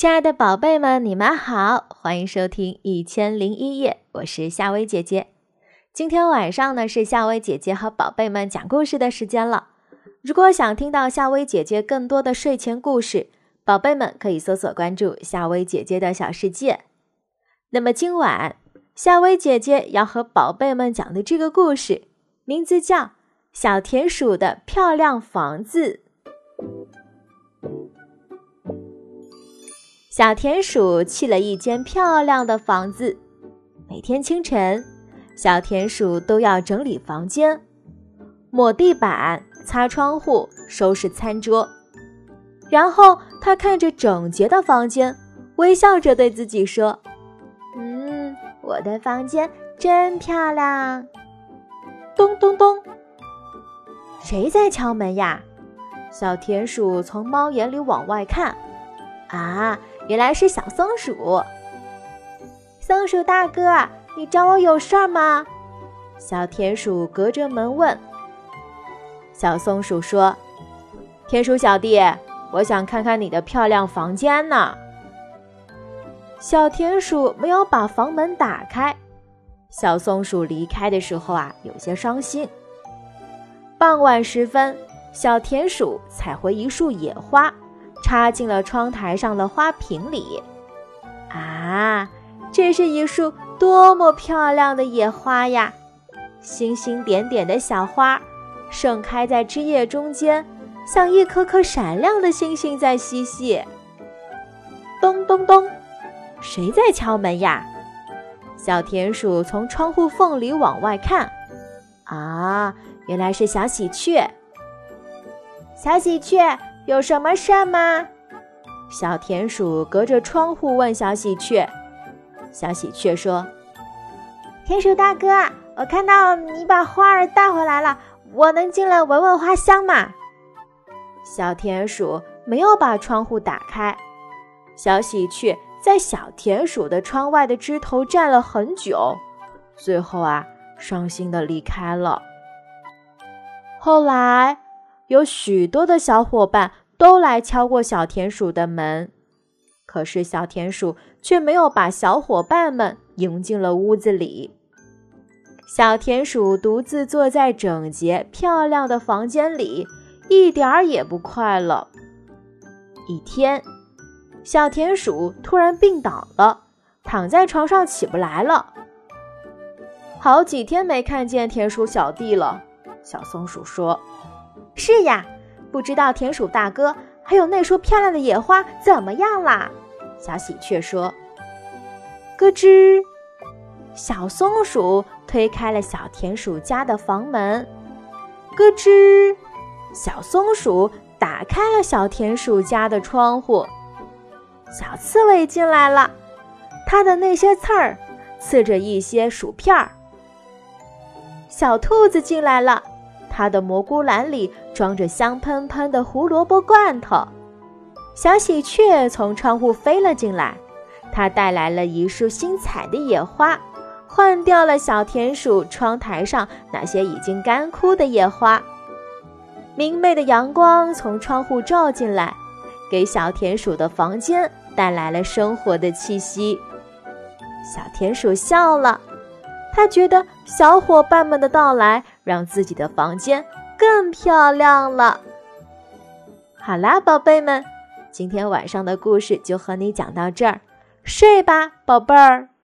亲爱的宝贝们，你们好，欢迎收听《一千零一夜》，我是夏薇姐姐。今天晚上呢，是夏薇姐姐和宝贝们讲故事的时间了。如果想听到夏薇姐姐更多的睡前故事，宝贝们可以搜索关注夏薇姐姐的小世界。那么今晚，夏薇姐姐要和宝贝们讲的这个故事，名字叫《小田鼠的漂亮房子》。小田鼠砌了一间漂亮的房子。每天清晨，小田鼠都要整理房间，抹地板、擦窗户、收拾餐桌。然后，他看着整洁的房间，微笑着对自己说：“嗯，我的房间真漂亮。”咚咚咚，谁在敲门呀？小田鼠从猫眼里往外看，啊！原来是小松鼠，松鼠大哥，你找我有事儿吗？小田鼠隔着门问。小松鼠说：“田鼠小弟，我想看看你的漂亮房间呢。”小田鼠没有把房门打开。小松鼠离开的时候啊，有些伤心。傍晚时分，小田鼠采回一束野花。插进了窗台上的花瓶里，啊，这是一束多么漂亮的野花呀！星星点点的小花，盛开在枝叶中间，像一颗颗闪亮的星星在嬉戏。咚咚咚，谁在敲门呀？小田鼠从窗户缝里往外看，啊，原来是小喜鹊。小喜鹊。有什么事吗？小田鼠隔着窗户问小喜鹊。小喜鹊说：“田鼠大哥，我看到你把花儿带回来了，我能进来闻闻花香吗？”小田鼠没有把窗户打开。小喜鹊在小田鼠的窗外的枝头站了很久，最后啊，伤心的离开了。后来。有许多的小伙伴都来敲过小田鼠的门，可是小田鼠却没有把小伙伴们迎进了屋子里。小田鼠独自坐在整洁漂亮的房间里，一点儿也不快乐。一天，小田鼠突然病倒了，躺在床上起不来了。好几天没看见田鼠小弟了，小松鼠说。是呀，不知道田鼠大哥还有那束漂亮的野花怎么样啦？小喜鹊说：“咯吱。”小松鼠推开了小田鼠家的房门，咯吱。小松鼠打开了小田鼠家的窗户，小刺猬进来了，它的那些刺儿刺着一些薯片儿。小兔子进来了。它的蘑菇篮里装着香喷喷的胡萝卜罐头。小喜鹊从窗户飞了进来，它带来了一束新采的野花，换掉了小田鼠窗台上那些已经干枯的野花。明媚的阳光从窗户照进来，给小田鼠的房间带来了生活的气息。小田鼠笑了。他觉得小伙伴们的到来让自己的房间更漂亮了。好啦，宝贝们，今天晚上的故事就和你讲到这儿，睡吧，宝贝儿。